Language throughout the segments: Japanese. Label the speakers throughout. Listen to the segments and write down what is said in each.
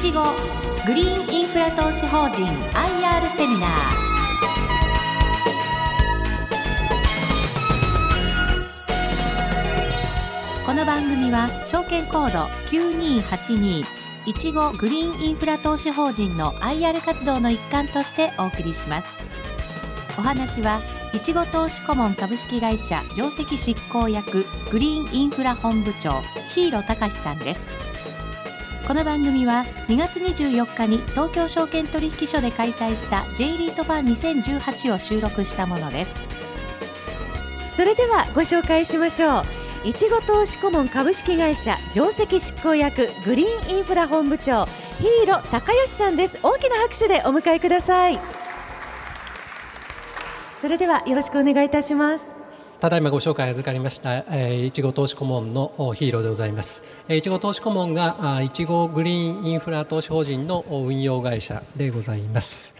Speaker 1: ちごグリーンインフラ投資法人 IR セミナー。この番組は証券コード9282いちごグリーンインフラ投資法人の IR 活動の一環としてお送りします。お話はいちご投資顧問株式会社上席執行役グリーンインフラ本部長日色隆さんです。この番組は2月24日に東京証券取引所で開催した J リートファン2018を収録したものです。
Speaker 2: それではご紹介しましょう。いちご投資顧問株式会社上席執行役グリーンインフラ本部長ヒーロ高吉さんです。大きな拍手でお迎えください。それではよろしくお願いいたします。
Speaker 3: ただいまご紹介預かりました、えー、いちご投資顧問のヒーローでございます。いちご投資顧問がいちごグリーンインフラ投資法人の運用会社でございます。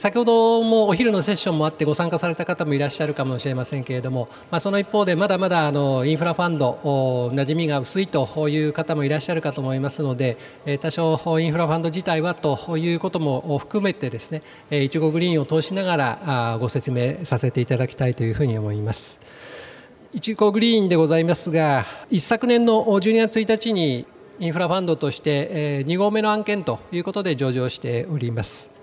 Speaker 3: 先ほどもお昼のセッションもあってご参加された方もいらっしゃるかもしれませんけれども、まあ、その一方でまだまだあのインフラファンド馴染みが薄いという方もいらっしゃるかと思いますので多少インフラファンド自体はということも含めてですねいちごグリーンを通しながらご説明させていただきたいというふうに思います。いちごグリーンでございますが一昨年の12月1日にインフラファンドとして2号目の案件ということで上場しております。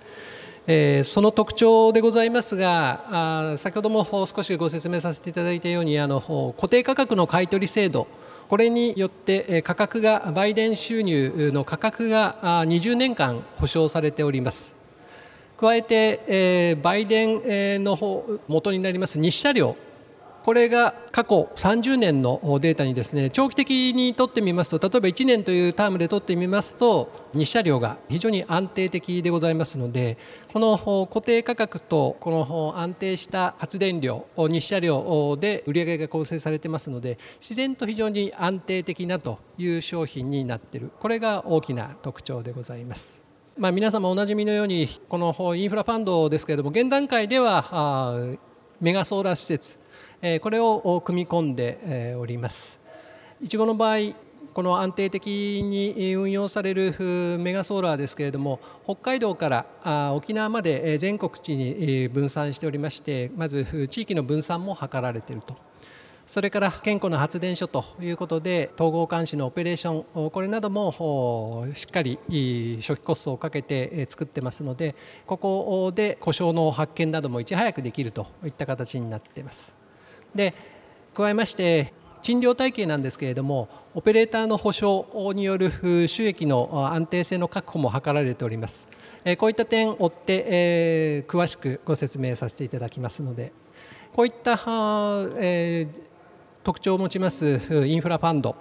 Speaker 3: えー、その特徴でございますがあ先ほども少しご説明させていただいたようにあの固定価格の買取制度。これによって価格が売電収入の価格が20年間保証されております。加えて、え、売電の方元になります日車両これが過去30年のデータにですね長期的にとってみますと例えば1年というタームでとってみますと日射量が非常に安定的でございますのでこの固定価格とこの安定した発電量日射量で売上が構成されてますので自然と非常に安定的なという商品になっているこれが大きな特徴でございます。まあ、皆様おなじみのようにこのインフラファンドですけれども現段階ではメガソーラー施設これを組み込んでおります。いちごの場合この安定的に運用されるメガソーラーですけれども北海道から沖縄まで全国地に分散しておりましてまず地域の分散も図られているとそれから健康な発電所ということで統合監視のオペレーションこれなどもしっかり初期コストをかけて作ってますのでここで故障の発見などもいち早くできるといった形になっています。で加えまして賃料体系なんですけれどもオペレーターの保証による収益の安定性の確保も図られております。こういった点を追って、えー、詳しくご説明させていただきますのでこういった、えー、特徴を持ちますインフラファンド。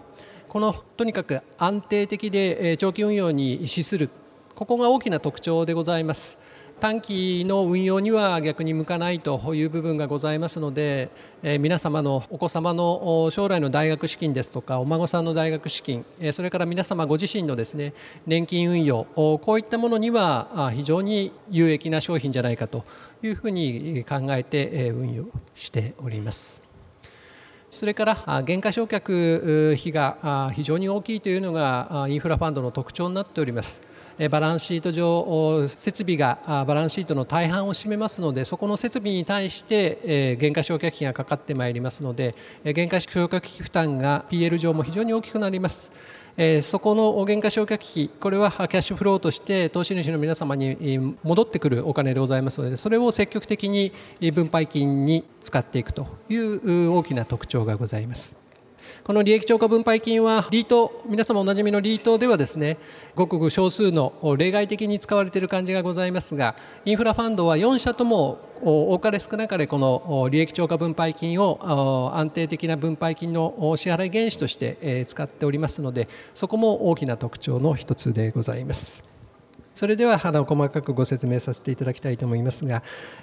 Speaker 3: このとにかく安定的で長期運用に資する。ここが大きな特徴でございます。短期の運用には逆に向かないという部分がございますので、え皆様のお子様の将来の大学資金ですとかお孫さんの大学資金えそれから皆様ご自身のですね年金運用こういったものには非常に有益な商品じゃないかというふうに考えて運用しております。それから減価償却費が非常に大きいというのがインフラファンドの特徴になっております。バランスシート上設備がバランスシートの大半を占めますのでそこの設備に対して減価償却費がかかってまいりますので減価償却費負担が PL 上も非常に大きくなります。そこの減価償却費これはキャッシュフローとして投資主の皆様に戻ってくるお金でございますのでそれを積極的に分配金に使っていくという大きな特徴がございます。この利益超過分配金はリート皆様おなじみのリートではですねごくごく少数の例外的に使われている感じがございますがインフラファンドは4社とも多かれ少なかれこの利益超過分配金を安定的な分配金の支払い原資として使っておりますのでそこも大きな特徴の一つでございます。それでは肌を細かくご説明させていただきたいと思いますが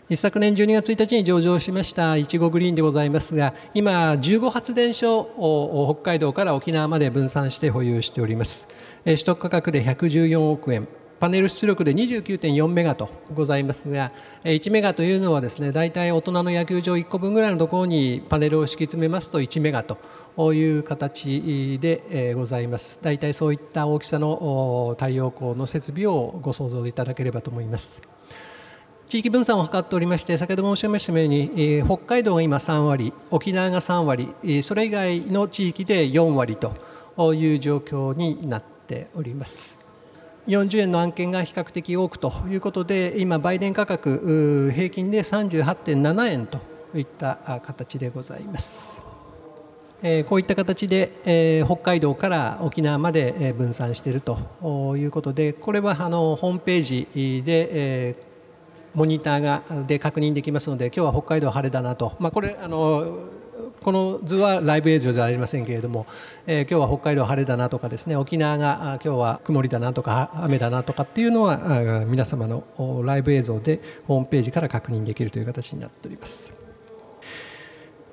Speaker 3: 一昨年12月1日に上場しましたいちごグリーンでございますが今15発電所を北海道から沖縄まで分散して保有しております。取得価格で114億円。パネル出力で29.4メガとございますが1メガというのはですね大体大人の野球場1個分ぐらいのところにパネルを敷き詰めますと1メガという形でございます。大体そういった大きさの太陽光の設備をご想像いただければと思います。地域分散を図っておりまして先ほど申し上げましたように北海道が今3割沖縄が3割それ以外の地域で4割という状況になっております。40円の案件が比較的多くということで今売電価格平均で38.7円といった形でございます。こういった形で北海道から沖縄まで分散しているということでこれはあのホームページでモニターがで確認できますので今日は北海道晴れだなと、まあ、これあのこの図はライブ映像じゃありませんけれども、えー、今日は北海道晴れだなとかですね沖縄が今日は曇りだなとか雨だなとかっていうのは皆様のライブ映像でホームページから確認できるという形になっております。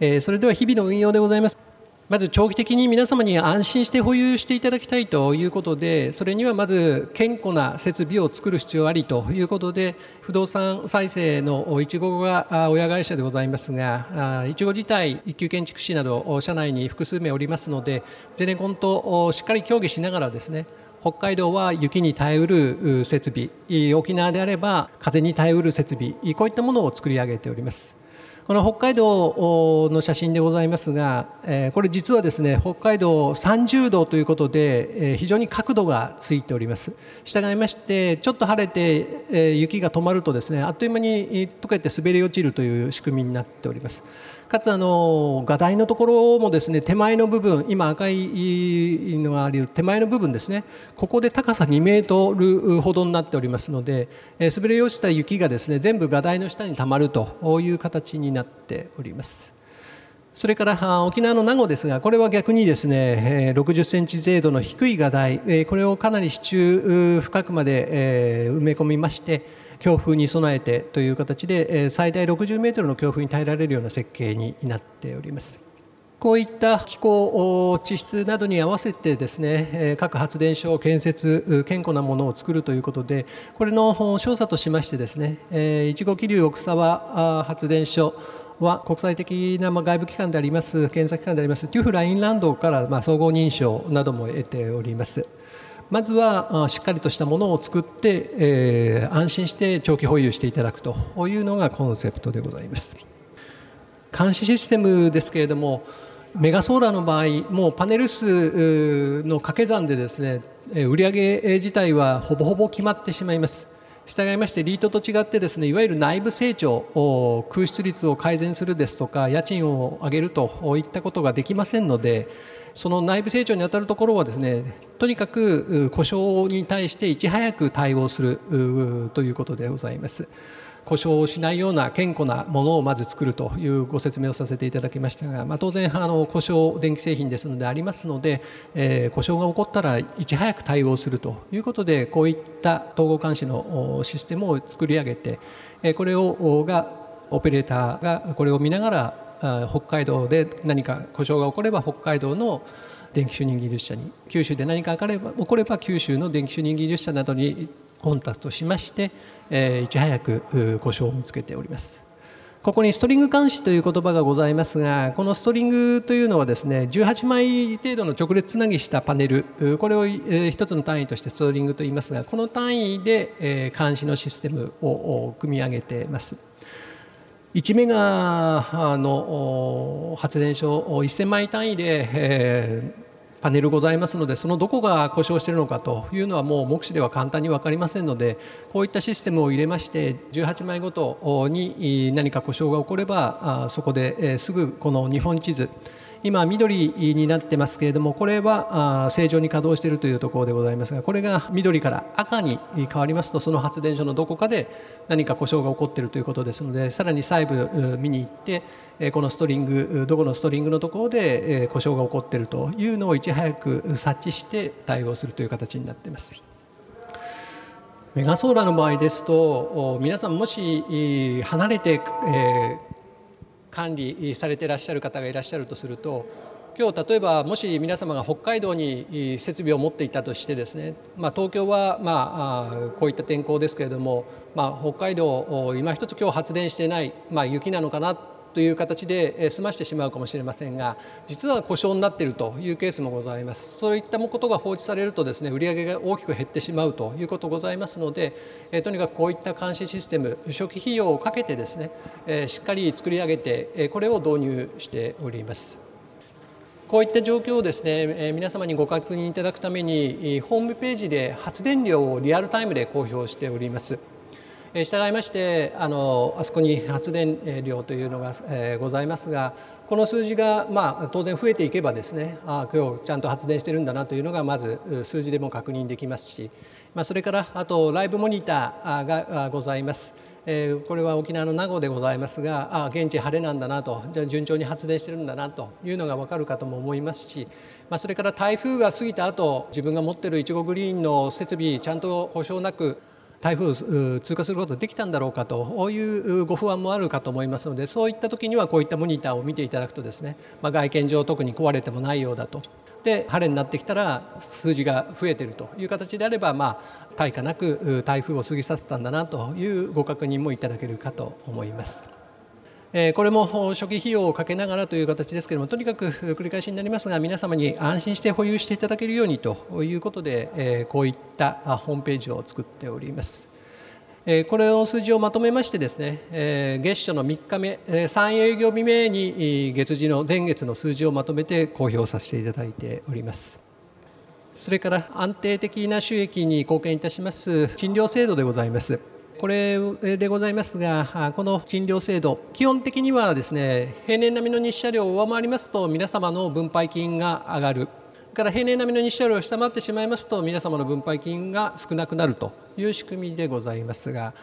Speaker 3: えー、それでは日々の運用でございます。まず長期的に皆様に安心して保有していただきたいということでそれにはまず健康な設備を作る必要ありということで不動産再生のいちごが親会社でございますがいちご自体一級建築士など社内に複数名おりますのでゼネコンとしっかり協議しながらですね北海道は雪に耐えうる設備沖縄であれば風に耐えうる設備こういったものを作り上げております。この北海道の写真でございますが、えこれ実はですね北海道30度ということで、え非常に角度がついております。従いましてちょっと晴れて、え雪が止まるとですねあっという間に溶けて滑り落ちるという仕組みになっております。かつあの画題のところもですね手前の部分今赤いのがある手前の部分ですねここで高さ2メートルほどになっておりますので、え滑り落ちた雪がですね全部画題の下にたまるという形になっております。それから沖縄の名護ですがこれは逆にですね60センチ程度の低い画題これをかなり支柱深くまで埋め込みまして強風に備えてという形で最大60メートルの強風に耐えられるような設計になっております。こういった気候地質などに合わせてですね各発電所を建設健康なものを作るということでこれの調査としましてですねいちご気流奥沢発電所は国際的な外部機関であります検査機関でありますテュフラインランドから総合認証なども得ております。まずはしっかりとしたものを作って、えー、安心して長期保有していただくというのがコンセプトでございます。監視システムですけれどもメガソーラーの場合もうパネル数の掛け算でですね売上自体はほぼほぼ決まってしまいます。従いましてリートと違ってですねいわゆる内部成長空室率を改善するですとか家賃を上げるといったことができませんのでその内部成長にあたるところはですねとにかく故障に対していち早く対応するということでございます。故障をしないような健康なものをまず作るというご説明をさせていただきましたが、まあ、当然あの故障電気製品ですのでありますので、えー、故障が起こったらいち早く対応するということでこういった統合監視のシステムを作り上げてえこれをがオペレーターがこれを見ながら北海道で何か故障が起これば北海道の電気主任技術者に九州で何か起これば九州の電気主任技術者などにコンタクトしまして、えー、いち早く故障を見つけております。ここにストリング監視という言葉がございますがこのストリングというのはですね18枚程度の直列つなぎしたパネルこれを一つの単位としてストリングと言いますがこの単位で監視のシステムを組み上げています。1メガの発電所1000枚単位で、パネルございますのでそのどこが故障しているのかというのはもう目視では簡単に分かりませんのでこういったシステムを入れまして18枚ごとに何か故障が起こればそこですぐこの日本地図今緑になってますけれどもこれは正常に稼働しているというところでございますがこれが緑から赤に変わりますとその発電所のどこかで何か故障が起こっているということですのでさらに細部見に行ってこのストリングどこのストリングのところで故障が起こっているというのをいち早く察知して対応するという形になっています。メガソーラーの場合ですと皆さんもし離れて、え管理されていらっしゃる方がいらっしゃるとすると今日例えばもし皆様が北海道に設備を持っていたとしてですね、まあ、東京はまあこういった天候ですけれども、まあ、北海道今一つ今日発電してない、まあ、雪なのかなという形で済ましてしまうかもしれませんが実は故障になっているというケースもございますそういったことが放置されるとですね売上が大きく減ってしまうということございますので、えとにかくこういった監視システム初期費用をかけてですね、えしっかり作り上げてこれを導入しております。こういった状況をですね皆様にご確認いただくためにホームページで発電量をリアルタイムで公表しております。従いましてあのあそこに発電量というのが、え、ございますがこの数字が、まあ、当然増えていけばですねあ今日ちゃんと発電してるんだなというのがまず数字でも確認できますし、まあ、それからあとライブモニターがございます。え、これは沖縄の名護でございますがあ現地晴れなんだなとじゃあ順調に発電してるんだなというのが分かるかとも思いますし、ま、それから台風が過ぎた後自分が持ってるいちごグリーンの設備ちゃんと故障なく台風通過することできたんだろうかというご不安もあるかと思いますのでそういった時にはこういったモニターを見ていただくとですね、まあ、外見上特に壊れてもないようだとで晴れになってきたら数字が増えているという形であればまあ対価なく台風を過ぎさせたんだなというご確認もいただけるかと思います。これも初期費用をかけながらという形ですけれどもとにかく繰り返しになりますが皆様に安心して保有していただけるようにということでこういったホームページを作っております。これを数字をまとめましてですね月初の3日目3営業日目に月次の前月の数字をまとめて公表させていただいております。それから安定的な収益に貢献いたします賃料制度でございます。これでございますが、この賃料制度、基本的にはですね、平年並みの日射量を上回りますと、皆様の分配金が上がる。から平年並みの日射量を下回ってしまいますと、皆様の分配金が少なくなるという仕組みでございますが、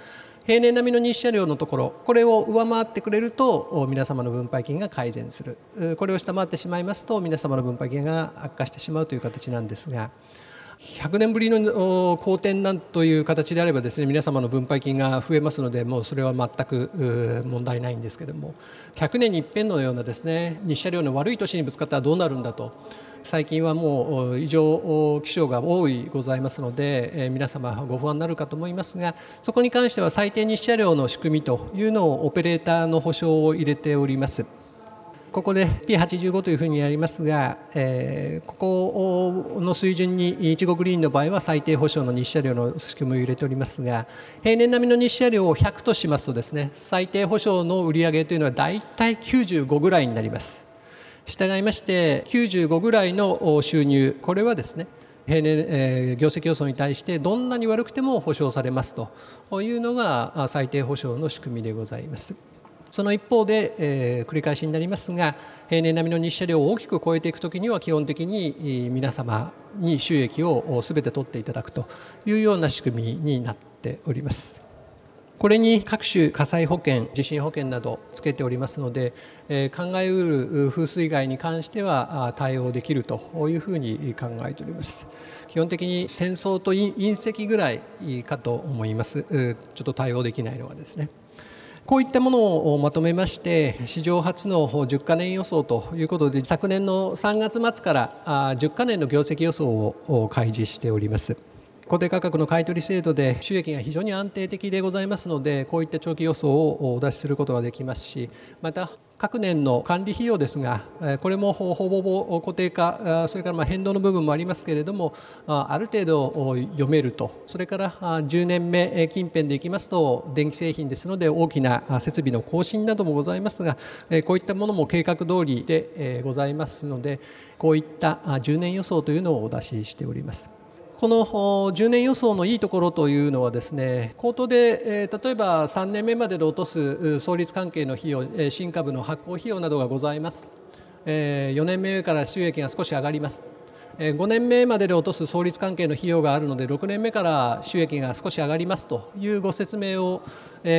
Speaker 3: 平年並みの日射量のところ、これを上回ってくれると、皆様の分配金が改善する。これを下回ってしまいますと、皆様の分配金が悪化してしまうという形なんですが、100年ぶりの好転なんという形であればですね皆様の分配金が増えますのでもうそれは全く問題ないんですけども100年に一遍のようなですね日射量の悪い年にぶつかったらどうなるんだと最近はもう異常気象が多いございますので皆様ご不安になるかと思いますがそこに関しては最低日射量の仕組みというのをオペレーターの保証を入れております。ここで P85 というふうにやりますが、えー、ここの水準にいちごグリーンの場合は最低保証の日射量の仕組みを入れておりますが平年並みの日射量を100としますとですね最低保証の売り上げというのは大体95ぐらいになります。従いまして95ぐらいの収入これはですね平年、えー、業績予想に対してどんなに悪くても保証されますというのが最低保証の仕組みでございます。その一方で、えー、繰り返しになりますが平年並みの日射量を大きく超えていくときには基本的に皆様に収益をすべて取っていただくというような仕組みになっております。これに各種火災保険、地震保険などつけておりますので、えー、考えうる風水害に関しては対応できるというふうに考えております。基本的に戦争と隕石ぐらいかと思います。ちょっと対応できないのはですね。こういったものをまとめまして史上初の10カ年予想ということで昨年の3月末から10カ年の業績予想を開示しております。固定価格の買取制度で収益が非常に安定的でございますのでこういった長期予想をお出しすることができますしまた各年の管理費用ですがこれもほぼほぼ固定化それからま変動の部分もありますけれどもある程度読めるとそれから10年目近辺でいきますと電気製品ですので大きな設備の更新などもございますがこういったものも計画通りでございますのでこういった10年予想というのをお出ししております。この10年予想のいいところというのはですね口頭で、え例えば3年目までで落とす創立関係の費用新株の発行費用などがございます、え4年目から収益が少し上がります。5年目までで落とす創立関係の費用があるので6年目から収益が少し上がりますというご説明を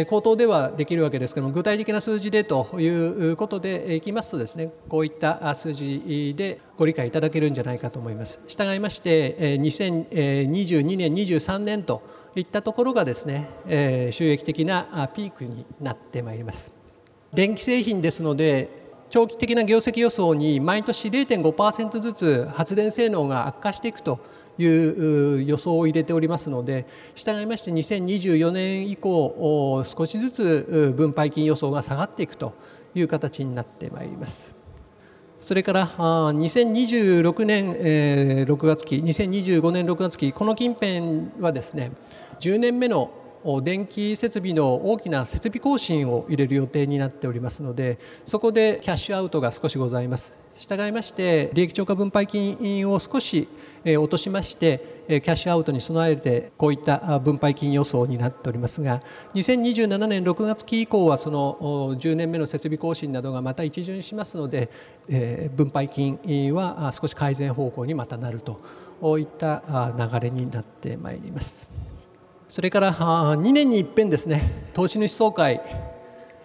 Speaker 3: 口頭ではできるわけですけども具体的な数字でということでいきますとですねこういった数字でご理解いただけるんじゃないかと思います。従いまして2022年23年といったところがですね収益的なピークになってまいります。電気製品ですので長期的な業績予想に毎年0.5%ずつ発電性能が悪化していくという予想を入れておりますので従いまして2024年以降少しずつ分配金予想が下がっていくという形になってまいります。それから2026年6月期2025年6月期この近辺はですね10年目の電気設備の大きな設備更新を入れる予定になっておりますのでそこでキャッシュアウトが少しございます従いまして利益超過分配金を少し落としましてキャッシュアウトに備えてこういった分配金予想になっておりますが2027年6月期以降はその10年目の設備更新などがまた一巡しますので分配金は少し改善方向にまたなるといった流れになってまいります。それから2年に一遍ですね。投資主総会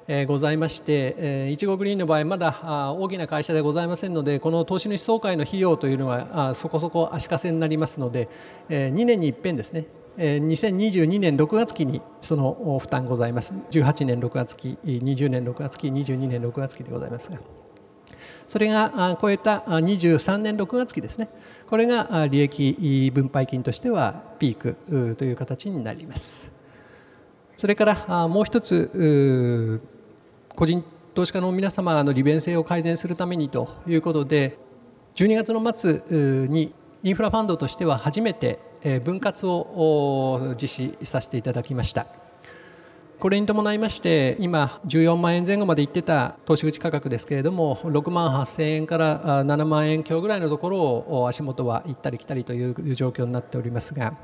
Speaker 3: えございましてえいちごグリーンの場合まだ大きな会社でございませんのでこの投資主総会の費用というのはそこそこ足かせになりますのでえ2年に一遍ですね。2022年6月期にその負担ございます。18年6月期20年6月期22年6月期でございますが。それが超えた23年6月期ですねこれが利益分配金としてはピークという形になりますそれからもう一つ個人投資家の皆様の利便性を改善するためにということで12月の末にインフラファンドとしては初めて分割を実施させていただきました。これに伴いまして今14万円前後までいってた投資口価格ですけれども6万8000円から7万円強ぐらいのところを足元は行ったり来たりという状況になっておりますが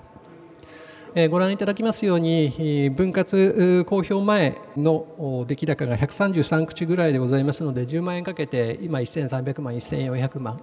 Speaker 3: ご覧いただきますように分割公表前の出来高が133口ぐらいでございますので10万円かけて今1300万1400万。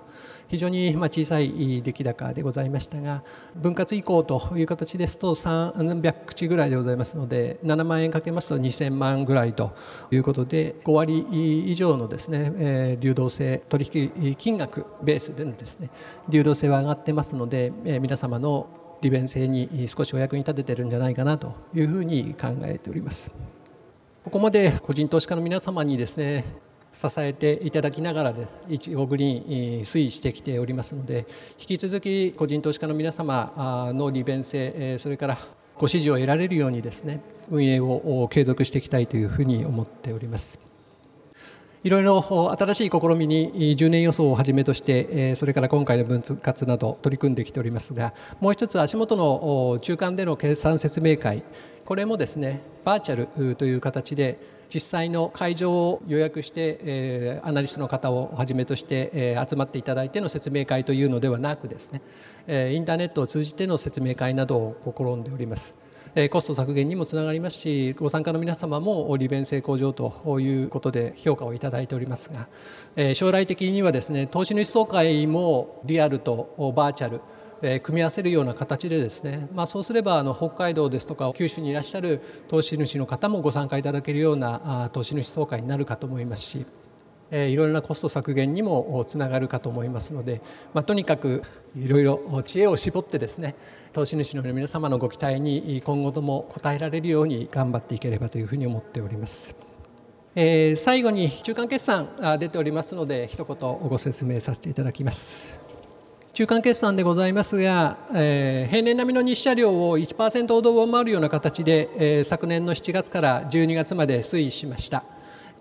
Speaker 3: 非常に小さい出来高でございましたが分割以降という形ですと300口ぐらいでございますので7万円かけますと2000万ぐらいということで5割以上のですね流動性取引金額ベースでのですね流動性は上がってますので皆様の利便性に少しお役に立ててるんじゃないかなというふうに考えております。ここまで個人投資家の皆様にですね支えていただきながらでいちごグリーン推移してきておりますので引き続き個人投資家の皆様の利便性それからご支持を得られるようにですね運営を継続していきたいというふうに思っております。いろいろ新しい試みに10年予想をはじめとしてそれから今回の分割など取り組んできておりますがもう一つ足元の中間での決算説明会これもですねバーチャルという形で実際の会場を予約して、アナリストの方をはじめとして、集まっていただいての説明会というのではなくですね、インターネットを通じての説明会などを試んでおります。コスト削減にもつながりますしご参加の皆様も利便性向上ということで評価をいただいておりますが将来的にはですね投資主総会もリアルとバーチャル組み合わせるような形でですね、まあ、そうすればあの北海道ですとか九州にいらっしゃる投資主の方もご参加いただけるような投資主総会になるかと思いますしいろいろなコスト削減にもつながるかと思いますので、まあ、とにかくいろいろ知恵を絞ってですね投資主の皆様のご期待に今後とも応えられるように頑張っていければというふうに思っております。えー、最後に中間決算出ておりますので一言ご説明させていただきます。中間決算でございますが、えー、平年並みの日射量を1%ほど上回るような形で、えー、昨年の7月から12月まで推移しました。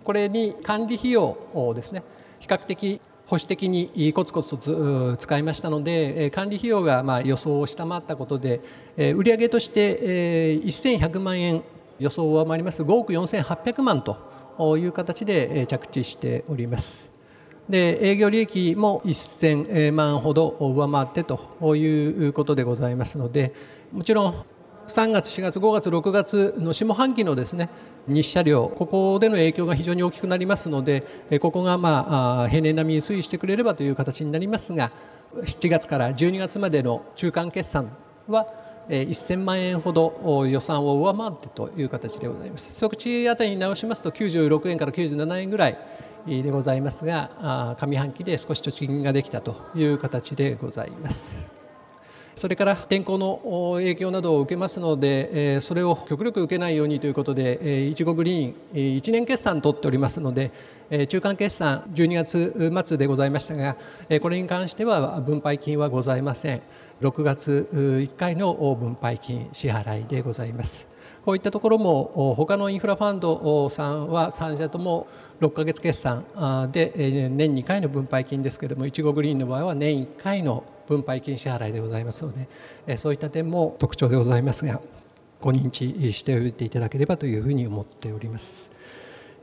Speaker 3: これに管理費用をですね比較的保守的にコツコツと使いましたので管理費用がま予想を下回ったことで売上として1100万円予想を上回ります5億4800万という形で着地しております。で営業利益も1000万ほど上回ってということでございますのでもちろん3月4月5月6月の下半期のですね日射量ここでの影響が非常に大きくなりますのでここがまあ平年並みに推移してくれればという形になりますが7月から12月までの中間決算は1000万円ほど予算を上回ってという形でございます。即地当たりに直しますと96円から97円ぐらいでございますが上半期で少し貯金ができたという形でございます。それから天候の影響などを受けますのでそれを極力受けないようにということでいちごグリーン1年決算取っておりますので中間決算12月末でございましたがこれに関しては分配金はございません。6月1回の分配金支払いでございます。こういったところも他のインフラファンドさんは3社とも6か月決算で年2回の分配金ですけれどもいちごグリーンの場合は年1回の分配金支払いでございますのでそういった点も特徴でございますがご認知しておいていただければというふうに思っております。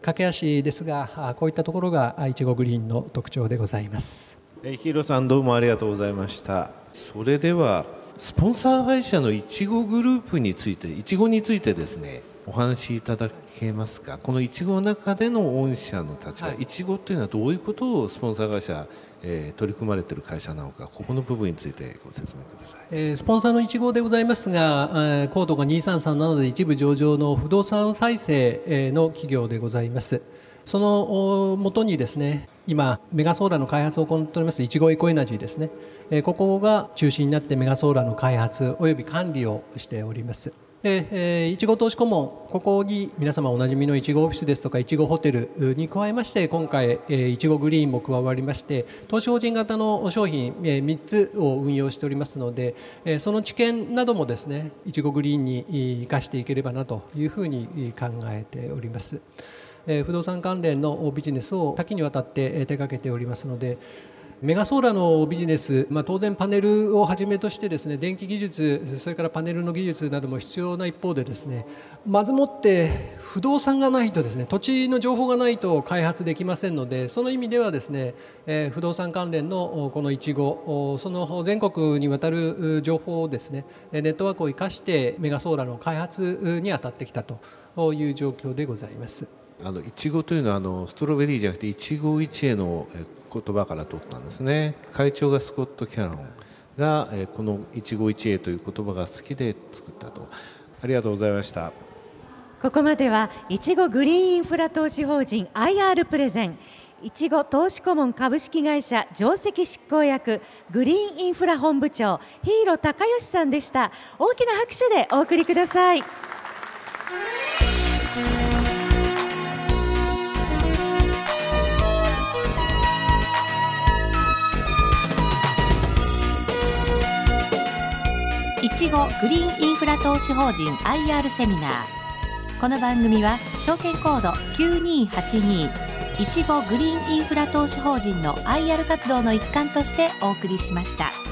Speaker 3: 駆け足ですがこういったところがいちごグリーンの特徴でございます。
Speaker 4: ヒーローさんどうもありがとうございました。それではスポンサー会社のいちごグループについていちごについてですねお話しいただけますか？このいちごの中での御社の立場いちごというのはどういうことをスポンサー会社、え、取り組まれている会社なのかここの部分についてご説明ください、
Speaker 3: えー、スポンサーのいちごでございますが、えー、コードが2337で一部上場の不動産再生の企業でございます。そのもとにですね今メガソーラーの開発を行っておりますいちごエコエナジーですね。ここが中心になってメガソーラーの開発および管理をしております。で、えいちご投資顧問ここに皆様おなじみのいちごオフィスですとかいちごホテルに加えまして今回いちごグリーンも加わりまして投資法人型の商品3つを運用しておりますのでその知見などもですねいちごグリーンに生かしていければなというふうに考えております。不動産関連のビジネスを多岐にわたって手掛けておりますのでメガソーラーのビジネス、まあ、当然パネルをはじめとしてですね電気技術それからパネルの技術なども必要な一方でですねまずもって不動産がないとですね土地の情報がないと開発できませんのでその意味ではですね、えー、不動産関連のこのいちごその全国にわたる情報をですねネットワークを生かしてメガソーラーの開発に当たってきたという状況でございます。
Speaker 4: あのいちごというのはあのストロベリーじゃなくていちご一会の言葉から取ったんですね。会長がスコット・キャロンがこの一期一会という言葉が好きで作ったと。ありがとうございました。
Speaker 2: ここまではいちごグリーンインフラ投資法人 IR プレゼン。いちご投資顧問株式会社上席執行役グリーンインフラ本部長ヒーロー高義さんでした。大きな拍手でお送りください。
Speaker 1: ちごグリーンインフラ投資法人 IR セミナーこの番組は証券コード9282いちごグリーンインフラ投資法人の IR 活動の一環としてお送りしました。